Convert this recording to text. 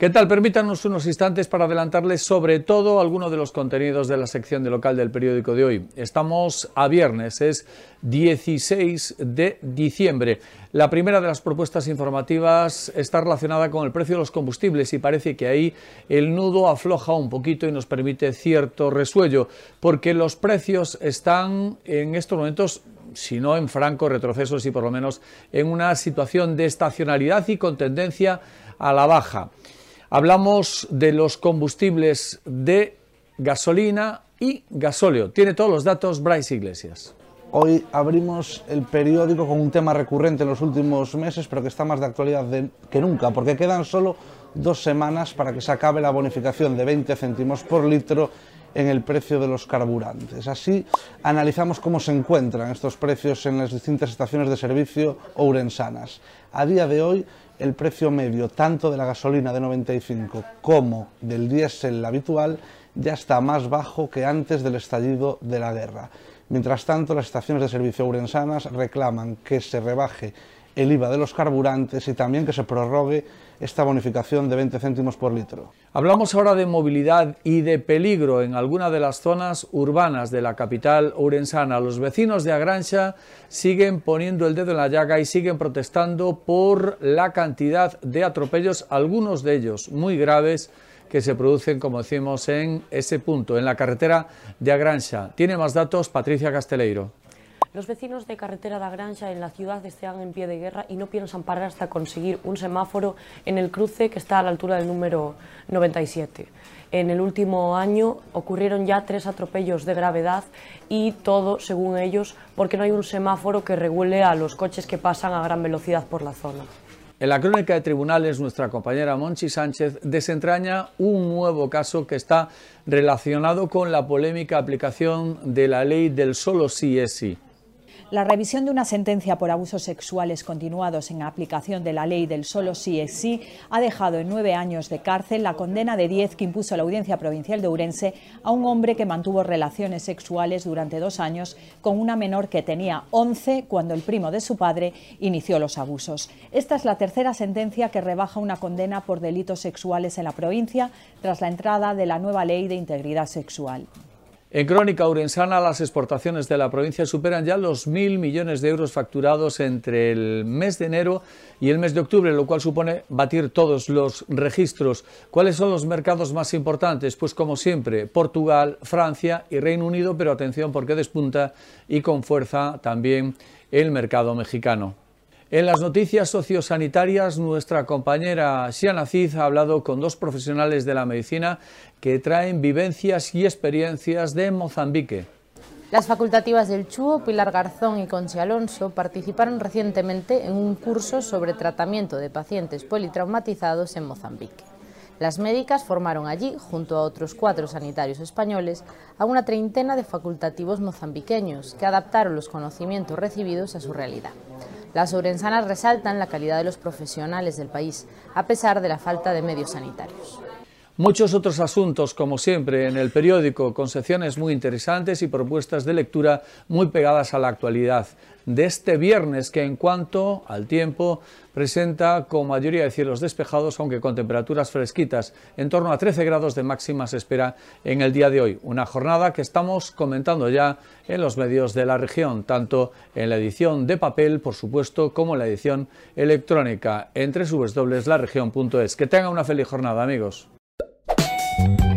¿Qué tal? Permítanos unos instantes para adelantarles sobre todo algunos de los contenidos de la sección de local del periódico de hoy. Estamos a viernes, es 16 de diciembre. La primera de las propuestas informativas está relacionada con el precio de los combustibles y parece que ahí el nudo afloja un poquito y nos permite cierto resuello, porque los precios están en estos momentos si no en franco retroceso, y por lo menos en una situación de estacionalidad y con tendencia a la baja. Hablamos de los combustibles de gasolina y gasóleo. Tiene todos los datos Bryce Iglesias. Hoy abrimos el periódico con un tema recurrente en los últimos meses, pero que está más de actualidad que nunca, porque quedan solo dos semanas para que se acabe la bonificación de 20 céntimos por litro en el precio de los carburantes. Así analizamos cómo se encuentran estos precios en las distintas estaciones de servicio ourensanas. A día de hoy el precio medio tanto de la gasolina de 95 como del diésel habitual ya está más bajo que antes del estallido de la guerra. Mientras tanto, las estaciones de servicio urensanas reclaman que se rebaje el IVA de los carburantes y también que se prorrogue esta bonificación de 20 céntimos por litro. Hablamos ahora de movilidad y de peligro en alguna de las zonas urbanas de la capital urensana. Los vecinos de Agrancha siguen poniendo el dedo en la llaga y siguen protestando por la cantidad de atropellos, algunos de ellos muy graves, que se producen, como decimos, en ese punto, en la carretera de Agrancha. Tiene más datos Patricia Casteleiro. Los vecinos de Carretera da Granja en la ciudad están en pie de guerra y no piensan parar hasta conseguir un semáforo en el cruce que está a la altura del número 97. En el último año ocurrieron ya tres atropellos de gravedad y todo, según ellos, porque no hay un semáforo que regule a los coches que pasan a gran velocidad por la zona. En la crónica de tribunales, nuestra compañera Monchi Sánchez desentraña un nuevo caso que está relacionado con la polémica aplicación de la ley del solo sí es sí. La revisión de una sentencia por abusos sexuales continuados en aplicación de la ley del solo sí es sí ha dejado en nueve años de cárcel la condena de diez que impuso la Audiencia Provincial de Ourense a un hombre que mantuvo relaciones sexuales durante dos años con una menor que tenía once cuando el primo de su padre inició los abusos. Esta es la tercera sentencia que rebaja una condena por delitos sexuales en la provincia tras la entrada de la nueva ley de integridad sexual. En Crónica Urensana, las exportaciones de la provincia superan ya los mil millones de euros facturados entre el mes de enero y el mes de octubre, lo cual supone batir todos los registros. ¿Cuáles son los mercados más importantes? Pues como siempre, Portugal, Francia y Reino Unido, pero atención porque despunta y con fuerza también el mercado mexicano. En las noticias sociosanitarias, nuestra compañera Xiana Cid ha hablado con dos profesionales de la medicina que traen vivencias y experiencias de Mozambique. Las facultativas del Chúo, Pilar Garzón y Conchi Alonso participaron recientemente en un curso sobre tratamiento de pacientes politraumatizados en Mozambique. Las médicas formaron allí, junto a otros cuatro sanitarios españoles, a una treintena de facultativos mozambiqueños que adaptaron los conocimientos recibidos a su realidad. Las ourensanas resaltan la calidad de los profesionales del país, a pesar de la falta de medios sanitarios. Muchos otros asuntos, como siempre, en el periódico, con secciones muy interesantes y propuestas de lectura muy pegadas a la actualidad de este viernes, que en cuanto al tiempo presenta con mayoría de cielos despejados, aunque con temperaturas fresquitas, en torno a 13 grados de máxima se espera en el día de hoy. Una jornada que estamos comentando ya en los medios de la región, tanto en la edición de papel, por supuesto, como en la edición electrónica, entre subesdobles laregion.es. Que tengan una feliz jornada, amigos. Bye.